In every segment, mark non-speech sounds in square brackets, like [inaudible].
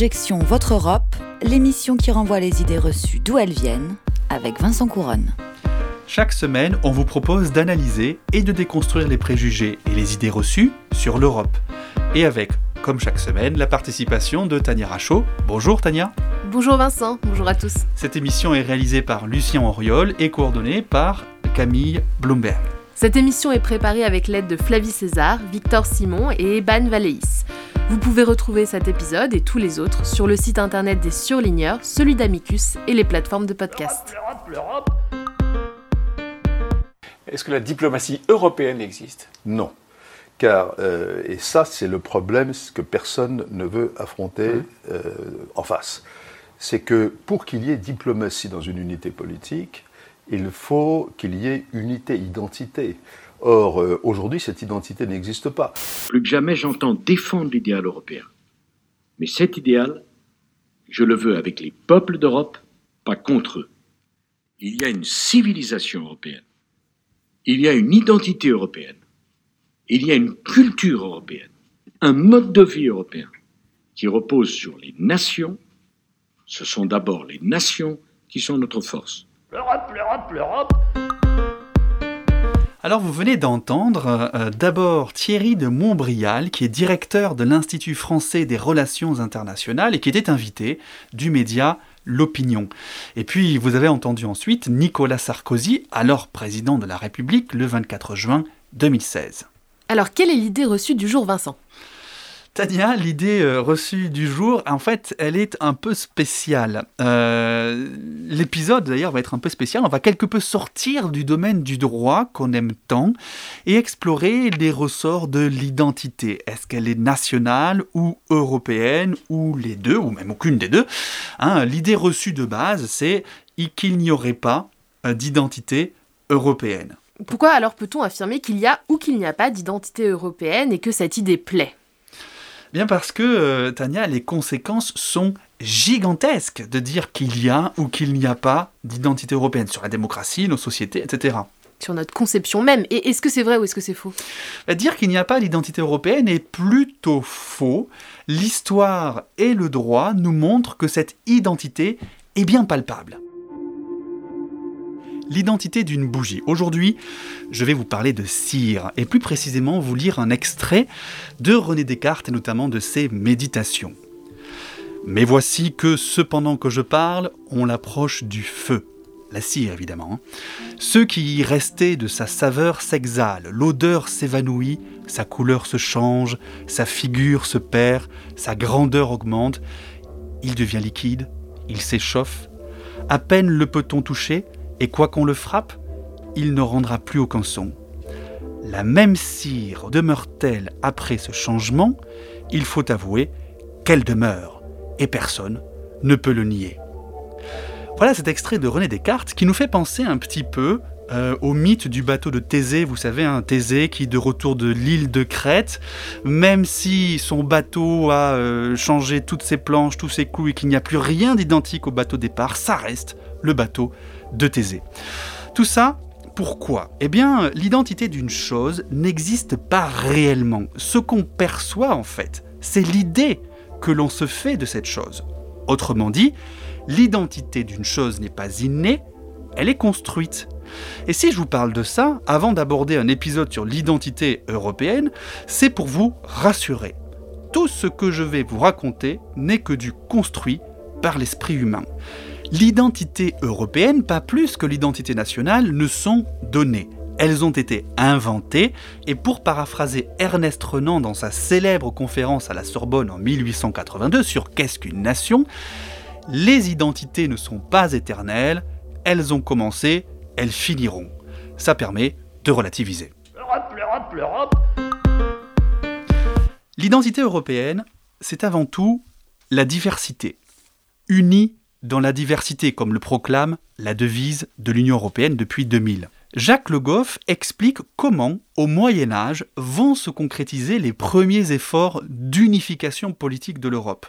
Objection Votre Europe, l'émission qui renvoie les idées reçues d'où elles viennent, avec Vincent Couronne. Chaque semaine, on vous propose d'analyser et de déconstruire les préjugés et les idées reçues sur l'Europe. Et avec, comme chaque semaine, la participation de Tania Rachaud. Bonjour Tania. Bonjour Vincent, bonjour à tous. Cette émission est réalisée par Lucien Auriol et coordonnée par Camille Bloomberg. Cette émission est préparée avec l'aide de Flavie César, Victor Simon et Eban Valéis. Vous pouvez retrouver cet épisode et tous les autres sur le site internet des surligneurs, celui d'Amicus et les plateformes de podcast. Est-ce que la diplomatie européenne existe? Non. Car, euh, et ça c'est le problème que personne ne veut affronter Mmh. euh, en face, c'est que pour qu'il y ait diplomatie dans une unité politique, il faut qu'il y ait unité, identité. Or, euh, aujourd'hui, cette identité n'existe pas. Plus que jamais, j'entends défendre l'idéal européen. Mais cet idéal, je le veux avec les peuples d'Europe, pas contre eux. Il y a une civilisation européenne. Il y a une identité européenne. Il y a une culture européenne. Un mode de vie européen qui repose sur les nations. Ce sont d'abord les nations qui sont notre force. L'Europe, l'Europe, l'Europe. Alors vous venez d'entendre euh, d'abord Thierry de Montbrial, qui est directeur de l'Institut français des relations internationales et qui était invité du média L'Opinion. Et puis vous avez entendu ensuite Nicolas Sarkozy, alors président de la République, le 24 juin 2016. Alors, quelle est l'idée reçue du jour, Vincent? L'idée euh, reçue du jour, en fait, elle est un peu spéciale. Euh, L'épisode, d'ailleurs, va être un peu spécial. On va quelque peu sortir du domaine du droit qu'on aime tant et explorer les ressorts de l'identité. Est-ce qu'elle est nationale ou européenne ou les deux, ou même aucune des deux Hein, L'idée reçue de base, c'est qu'il n'y aurait pas euh, d'identité européenne. Pourquoi alors peut-on affirmer qu'il y a ou qu'il n'y a pas d'identité européenne et que cette idée plaît? Bien parce que, euh, Tania, les conséquences sont gigantesques de dire qu'il y a ou qu'il n'y a pas d'identité européenne sur la démocratie, nos sociétés, etc. Sur notre conception même. Et est-ce que c'est vrai ou est-ce que c'est faux? Bah, Dire qu'il n'y a pas d'identité européenne est plutôt faux. L'histoire et le droit nous montrent que cette identité est bien palpable. L'identité d'une bougie. Aujourd'hui, je vais vous parler de cire, et plus précisément vous lire un extrait de René Descartes et notamment de ses méditations. Mais voici que, cependant que je parle, on l'approche du feu. La cire, évidemment. hein. Ce qui y restait de sa saveur s'exhale, l'odeur s'évanouit, sa couleur se change, sa figure se perd, sa grandeur augmente, il devient liquide, il s'échauffe, à peine le peut-on toucher, et quoi qu'on le frappe, il ne rendra plus aucun son. La même cire demeure-t-elle après ce changement? Il faut avouer qu'elle demeure, et personne ne peut le nier. Voilà cet extrait de René Descartes qui nous fait penser un petit peu euh, au mythe du bateau de Thésée. Vous savez, un Thésée qui, de retour de l'île de Crète, même si son bateau a euh, changé toutes ses planches, tous ses clous et qu'il n'y a plus rien d'identique au bateau départ, ça reste le bateau de Thésée. Tout ça, pourquoi? Eh bien, l'identité d'une chose n'existe pas réellement. Ce qu'on perçoit, en fait, c'est l'idée que l'on se fait de cette chose. Autrement dit, l'identité d'une chose n'est pas innée, elle est construite. Et si je vous parle de ça, avant d'aborder un épisode sur l'identité européenne, c'est pour vous rassurer. Tout ce que je vais vous raconter n'est que du construit par l'esprit humain. L'identité européenne, pas plus que l'identité nationale, ne sont données. Elles ont été inventées, et pour paraphraser Ernest Renan dans sa célèbre conférence à la Sorbonne en 1882 sur Qu'est-ce qu'une nation Les identités ne sont pas éternelles, elles ont commencé, elles finiront. Ça permet de relativiser. L'Europe, l'Europe, l'Europe. L'identité européenne, c'est avant tout la diversité. Unie dans la diversité, comme le proclame la devise de l'Union européenne depuis 2000. Jacques Le Goff explique comment, au Moyen Âge, vont se concrétiser les premiers efforts d'unification politique de l'Europe.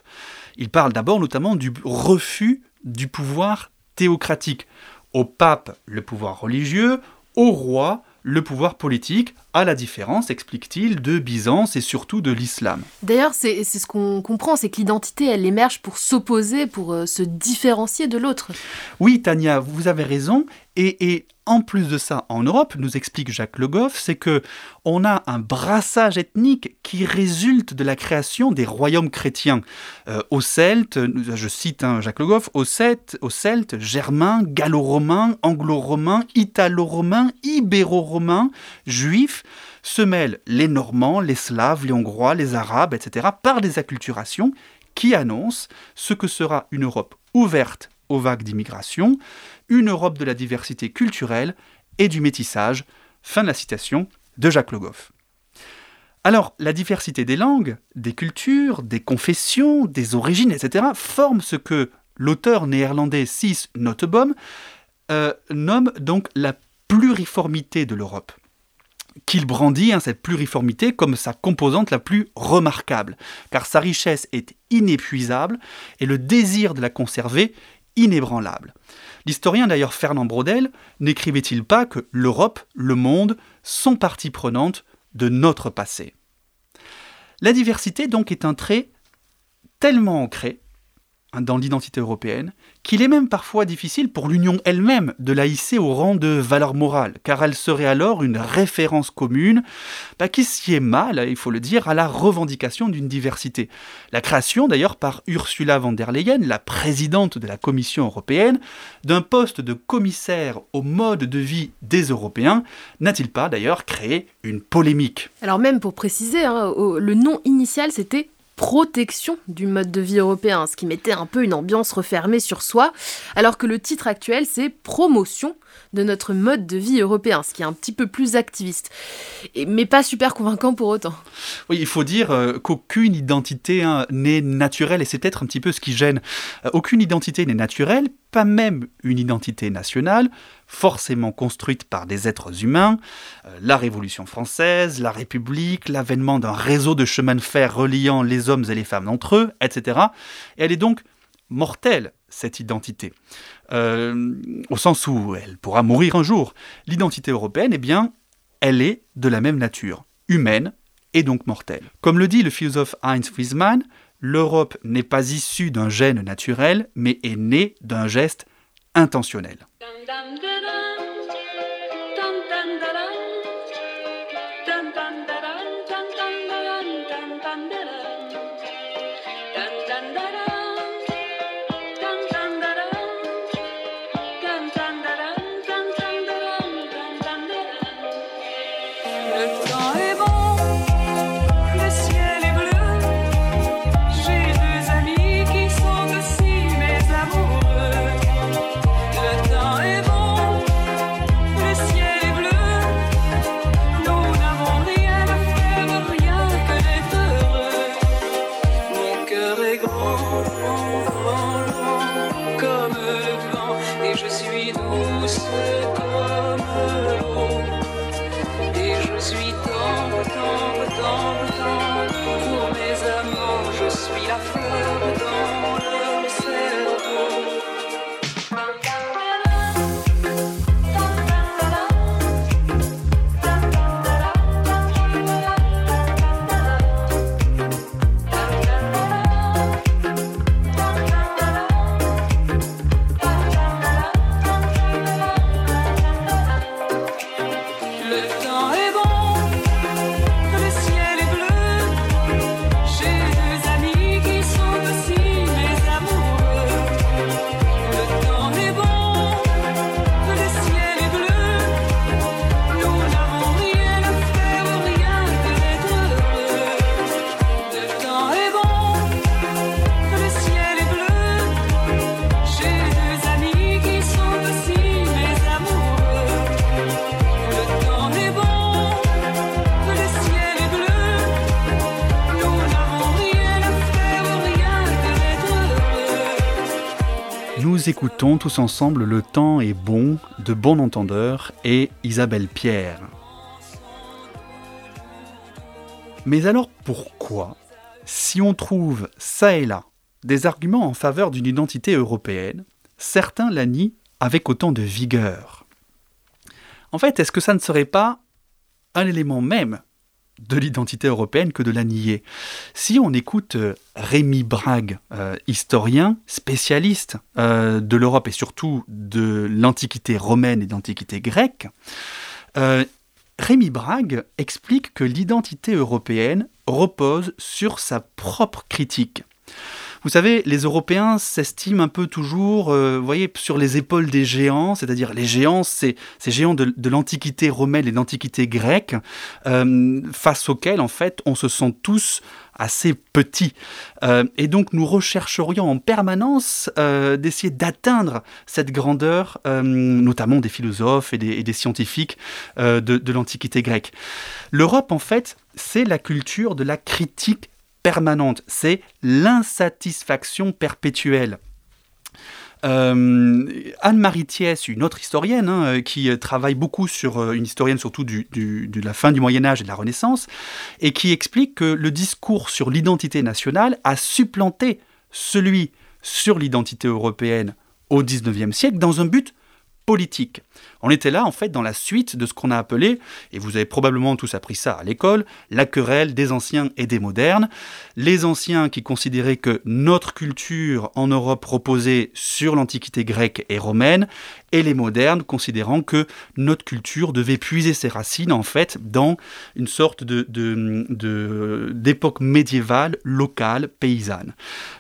Il parle d'abord notamment du refus du pouvoir théocratique. Au pape, le pouvoir religieux, au roi, le pouvoir politique, à la différence, explique-t-il, de Byzance et surtout de l'islam. D'ailleurs, c'est ce qu'on comprend, c'est que l'identité, elle émerge pour s'opposer, pour euh, se différencier de l'autre. Oui, Tania, vous avez raison. Et, et en plus de ça, en Europe, nous explique Jacques Le Goff, c'est que on a un brassage ethnique qui résulte de la création des royaumes chrétiens. Euh, aux Celtes, je cite hein, Jacques Le Goff, aux Celtes, aux Celtes germains, gallo-romains, anglo-romains, italo-romains, ibéro-romains, juifs, se mêlent les Normands, les Slaves, les Hongrois, les Arabes, etc., par des acculturations qui annoncent ce que sera une Europe ouverte aux vagues d'immigration, une Europe de la diversité culturelle et du métissage. Fin de la citation de Jacques Le Goff. Alors, la diversité des langues, des cultures, des confessions, des origines, etc., forme ce que l'auteur néerlandais Cis Nottebohm euh, nomme donc la pluriformité de l'Europe qu'il brandit hein, cette pluriformité comme sa composante la plus remarquable, car sa richesse est inépuisable et le désir de la conserver inébranlable. L'historien d'ailleurs Fernand Braudel n'écrivait-il pas que l'Europe, le monde, sont partie prenante de notre passé? La diversité donc est un trait tellement ancré dans l'identité européenne qu'il est même parfois difficile pour l'Union elle-même de la hisser au rang de valeur morale, car elle serait alors une référence commune bah, qui s'y est mal, il faut le dire, à la revendication d'une diversité. La création d'ailleurs par Ursula von der Leyen, la présidente de la Commission européenne, d'un poste de commissaire au mode de vie des Européens, n'a-t-il pas d'ailleurs créé une polémique? Alors même pour préciser, hein, le nom initial c'était protection du mode de vie européen, ce qui mettait un peu une ambiance refermée sur soi, alors que le titre actuel c'est promotion de notre mode de vie européen, ce qui est un petit peu plus activiste, Et- mais pas super convaincant pour autant. Oui, il faut dire euh, qu'aucune identité hein, n'est naturelle, et c'est peut-être un petit peu ce qui gêne. Euh, aucune identité n'est naturelle, pas même une identité nationale, forcément construite par des êtres humains. Euh, la Révolution française, la République, l'avènement d'un réseau de chemins de fer reliant les hommes et les femmes entre eux, etc. Et elle est donc mortelle, cette identité. Euh, au sens où elle pourra mourir un jour. L'identité européenne, eh bien, elle est de la même nature, humaine et donc mortelle. Comme le dit le philosophe Heinz Friesmann, l'Europe n'est pas issue d'un gène naturel, mais est née d'un geste intentionnel. Nous écoutons tous ensemble Le temps est bon de Bon Entendeur et Isabelle Pierre. Mais alors pourquoi, si on trouve ça et là des arguments en faveur d'une identité européenne, certains la nient avec autant de vigueur? En fait, est-ce que ça ne serait pas un élément même de l'identité européenne que de la nier. Si on écoute euh, Rémi Brague, euh, historien, spécialiste euh, de l'Europe et surtout de l'Antiquité romaine et de l'Antiquité grecque, Rémi Brague explique que l'identité européenne repose sur sa propre critique. Vous savez, les Européens s'estiment un peu toujours, euh, vous voyez, sur les épaules des géants, c'est-à-dire les géants, c'est ces géants de, de l'Antiquité romaine et de l'Antiquité grecque, euh, face auxquels, en fait, on se sent tous assez petits. Euh, et donc, nous rechercherions en permanence euh, d'essayer d'atteindre cette grandeur, euh, notamment des philosophes et des, et des scientifiques euh, de, de l'Antiquité grecque. L'Europe, en fait, c'est la culture de la critique permanente, c'est l'insatisfaction perpétuelle. Euh, Anne-Marie Thiès, une autre historienne hein, euh, qui euh, travaille beaucoup sur une historienne surtout de la fin du Moyen Âge et de la Renaissance, et qui explique que le discours sur l'identité nationale a supplanté celui sur l'identité européenne au XIXe siècle dans un but politique. On était là en fait dans la suite de ce qu'on a appelé, et vous avez probablement tous appris ça à l'école, la querelle des anciens et des modernes. Les anciens qui considéraient que notre culture en Europe reposait sur l'antiquité grecque et romaine, et les modernes considérant que notre culture devait puiser ses racines en fait dans une sorte de, d'époque médiévale, locale, paysanne.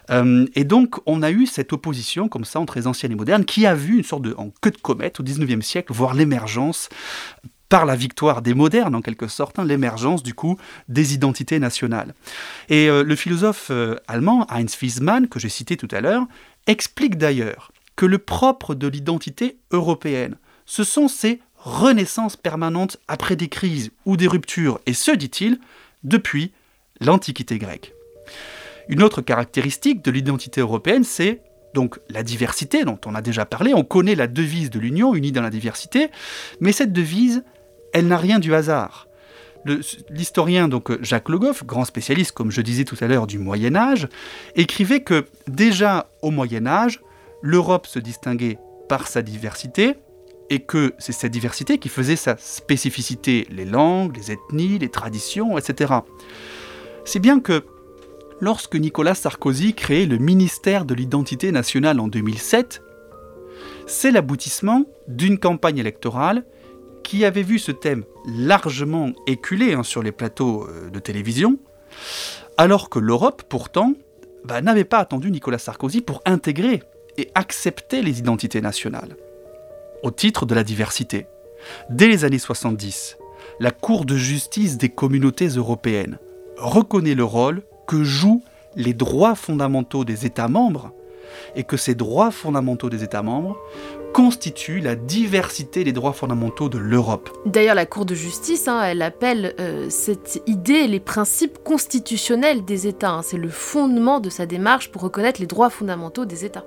Euh, et donc on a eu cette opposition comme ça entre les anciennes et modernes qui a vu une sorte de en queue de comète au 19e siècle voir l'émergence par la victoire des modernes, en quelque sorte, hein, l'émergence du coup des identités nationales. Et euh, le philosophe euh, allemand Heinz Wiesmann, que j'ai cité tout à l'heure, explique d'ailleurs que le propre de l'identité européenne, ce sont ces renaissances permanentes après des crises ou des ruptures, et ce, dit-il, depuis l'Antiquité grecque. Une autre caractéristique de l'identité européenne, c'est donc la diversité dont on a déjà parlé. On connaît la devise de l'Union, unie dans la diversité, mais cette devise, elle n'a rien du hasard. L'historien donc Jacques Le Goff, grand spécialiste, comme je disais tout à l'heure, du Moyen Âge, écrivait que déjà au Moyen Âge, l'Europe se distinguait par sa diversité, et que c'est cette diversité qui faisait sa spécificité, les langues, les ethnies, les traditions, etc. C'est bien que lorsque Nicolas Sarkozy créait le ministère de l'identité nationale en 2007, c'est l'aboutissement d'une campagne électorale qui avait vu ce thème largement éculé hein, sur les plateaux euh, de télévision, alors que l'Europe, pourtant, bah, n'avait pas attendu Nicolas Sarkozy pour intégrer et accepter les identités nationales, au titre de la diversité. Dès les années 70, la Cour de justice des communautés européennes reconnaît le rôle que jouent les droits fondamentaux des États membres et que ces droits fondamentaux des États membres constituent la diversité des droits fondamentaux de l'Europe. D'ailleurs, la Cour de justice, hein, elle appelle euh, cette idée les principes constitutionnels des États. hein. C'est le fondement de sa démarche pour reconnaître les droits fondamentaux des États.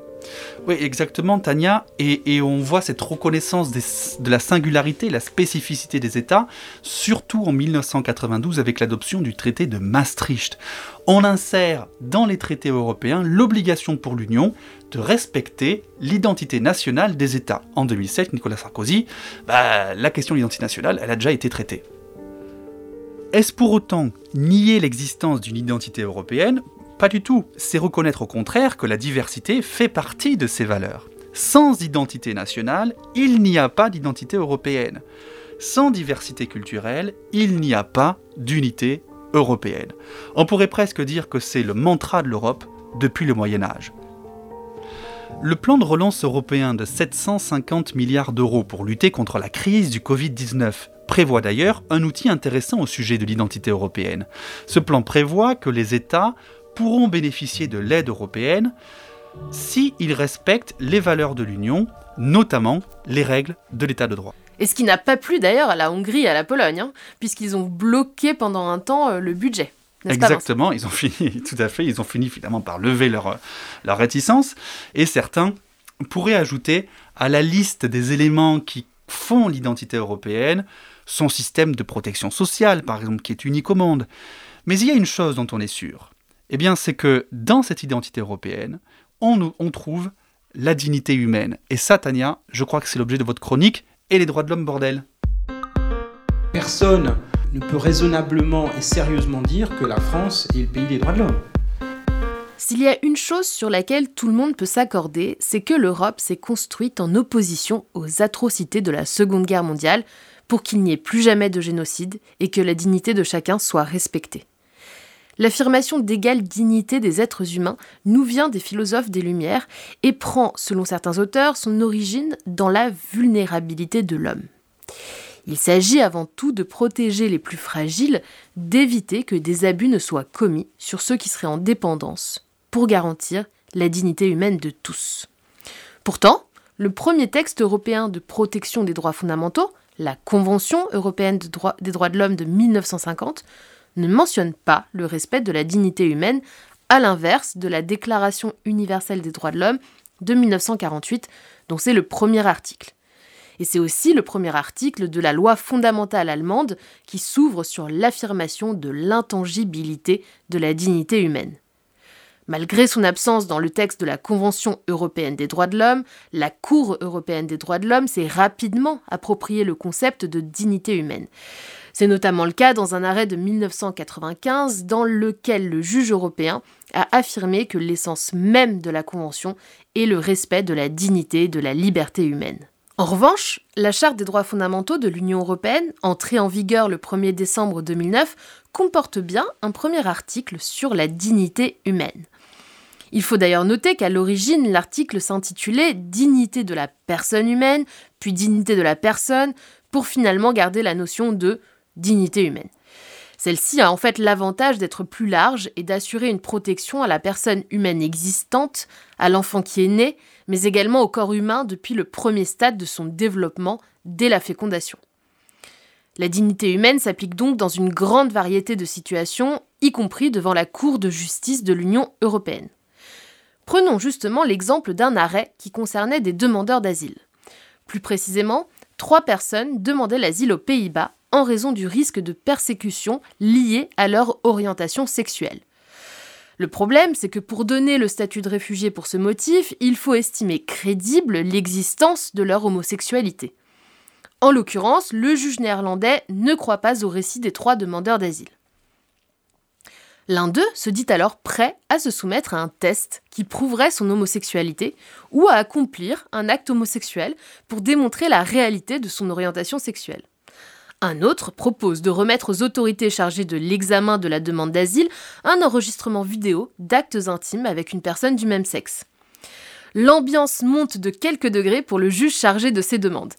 Oui, exactement, Tania. Et, on voit cette reconnaissance de la singularité, la spécificité des États, surtout en 1992 avec l'adoption du traité de Maastricht. On insère dans les traités européens l'obligation pour l'Union de respecter l'identité nationale des États. En 2007, Nicolas Sarkozy, bah, la question de l'identité nationale, elle a déjà été traitée. Est-ce pour autant nier l'existence d'une identité européenne Pas du tout. C'est reconnaître au contraire que la diversité fait partie de ces valeurs. Sans identité nationale, il n'y a pas d'identité européenne. Sans diversité culturelle, il n'y a pas d'unité européenne. On pourrait presque dire que c'est le mantra de l'Europe depuis le Moyen Âge. Le plan de relance européen de 750 milliards d'euros pour lutter contre la crise du Covid-19 prévoit d'ailleurs un outil intéressant au sujet de l'identité européenne. Ce plan prévoit que les États pourront bénéficier de l'aide européenne s'ils respectent les valeurs de l'Union, notamment les règles de l'état de droit. Et ce qui n'a pas plu d'ailleurs à la Hongrie et à la Pologne, hein, puisqu'ils ont bloqué pendant un temps euh, le budget. Pas, Exactement, ils ont [laughs] fini, tout à fait, ils ont fini finalement par lever leur, leur réticence, et certains pourraient ajouter à la liste des éléments qui font l'identité européenne son système de protection sociale, par exemple, qui est unique au monde. Mais il y a une chose dont on est sûr, eh bien, c'est que dans cette identité européenne, on, trouve la dignité humaine. Et ça, Tania, je crois que c'est l'objet de votre chronique, et les droits de l'homme, bordel. Personne ne peut raisonnablement et sérieusement dire que la France est le pays des droits de l'homme. S'il y a une chose sur laquelle tout le monde peut s'accorder, c'est que l'Europe s'est construite en opposition aux atrocités de la Seconde Guerre mondiale pour qu'il n'y ait plus jamais de génocide et que la dignité de chacun soit respectée. L'affirmation d'égale dignité des êtres humains nous vient des philosophes des Lumières et prend, selon certains auteurs, son origine dans la vulnérabilité de l'homme. Il s'agit avant tout de protéger les plus fragiles, d'éviter que des abus ne soient commis sur ceux qui seraient en dépendance, pour garantir la dignité humaine de tous. Pourtant, le premier texte européen de protection des droits fondamentaux, la Convention européenne des droits de l'homme de 1950, ne mentionne pas le respect de la dignité humaine, à l'inverse de la Déclaration universelle des droits de l'homme de 1948, dont c'est le premier article. Et c'est aussi le premier article de la loi fondamentale allemande qui s'ouvre sur l'affirmation de l'intangibilité de la dignité humaine. Malgré son absence dans le texte de la Convention européenne des droits de l'homme, la Cour européenne des droits de l'homme s'est rapidement approprié le concept de dignité humaine. C'est notamment le cas dans un arrêt de 1995 dans lequel le juge européen a affirmé que l'essence même de la Convention est le respect de la dignité et de la liberté humaine. En revanche, la Charte des droits fondamentaux de l'Union européenne, entrée en vigueur le 1er décembre 2009, comporte bien un premier article sur la dignité humaine. Il faut d'ailleurs noter qu'à l'origine, l'article s'intitulait Dignité de la personne humaine, puis Dignité de la personne, pour finalement garder la notion de dignité humaine. Celle-ci a en fait l'avantage d'être plus large et d'assurer une protection à la personne humaine existante, à l'enfant qui est né, mais également au corps humain depuis le premier stade de son développement dès la fécondation. La dignité humaine s'applique donc dans une grande variété de situations, y compris devant la Cour de justice de l'Union européenne. Prenons justement l'exemple d'un arrêt qui concernait des demandeurs d'asile. Plus précisément, trois personnes demandaient l'asile aux Pays-Bas en raison du risque de persécution lié à leur orientation sexuelle. Le problème, c'est que pour donner le statut de réfugié pour ce motif, il faut estimer crédible l'existence de leur homosexualité. En l'occurrence, le juge néerlandais ne croit pas au récit des trois demandeurs d'asile. L'un d'eux se dit alors prêt à se soumettre à un test qui prouverait son homosexualité ou à accomplir un acte homosexuel pour démontrer la réalité de son orientation sexuelle. Un autre propose de remettre aux autorités chargées de l'examen de la demande d'asile un enregistrement vidéo d'actes intimes avec une personne du même sexe. L'ambiance monte de quelques degrés pour le juge chargé de ces demandes.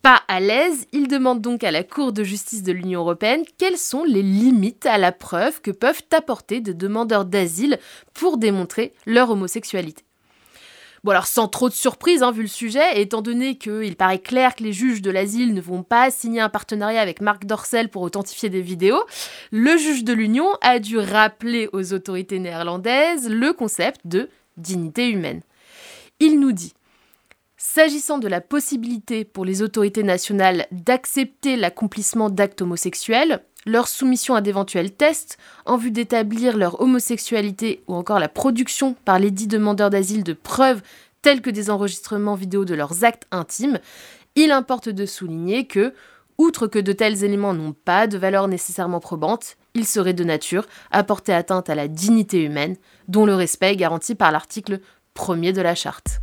Pas à l'aise, il demande donc à la Cour de justice de l'Union européenne quelles sont les limites à la preuve que peuvent apporter des demandeurs d'asile pour démontrer leur homosexualité. Bon alors sans trop de surprise hein, vu le sujet, et étant donné qu'il paraît clair que les juges de l'asile ne vont pas signer un partenariat avec Marc Dorcel pour authentifier des vidéos, le juge de l'Union a dû rappeler aux autorités néerlandaises le concept de dignité humaine. Il nous dit S'agissant de la possibilité pour les autorités nationales d'accepter l'accomplissement d'actes homosexuels, leur soumission à d'éventuels tests en vue d'établir leur homosexualité ou encore la production par les dits demandeurs d'asile de preuves telles que des enregistrements vidéo de leurs actes intimes, il importe de souligner que, outre que de tels éléments n'ont pas de valeur nécessairement probante, ils seraient de nature à porter atteinte à la dignité humaine, dont le respect est garanti par l'article 1er de la charte.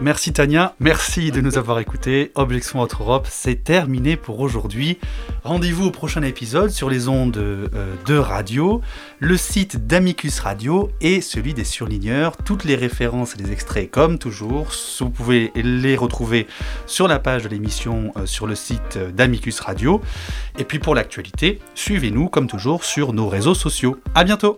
Merci Tania, merci de nous avoir écoutés. Objection Autre Europe, c'est terminé pour aujourd'hui. Rendez-vous au prochain épisode sur les ondes euh, de radio, le site d'Amicus Radio et celui des surligneurs. Toutes les références et les extraits, comme toujours, vous pouvez les retrouver sur la page de l'émission euh, sur le site d'Amicus Radio. Et puis pour l'actualité, suivez-nous comme toujours sur nos réseaux sociaux. À bientôt!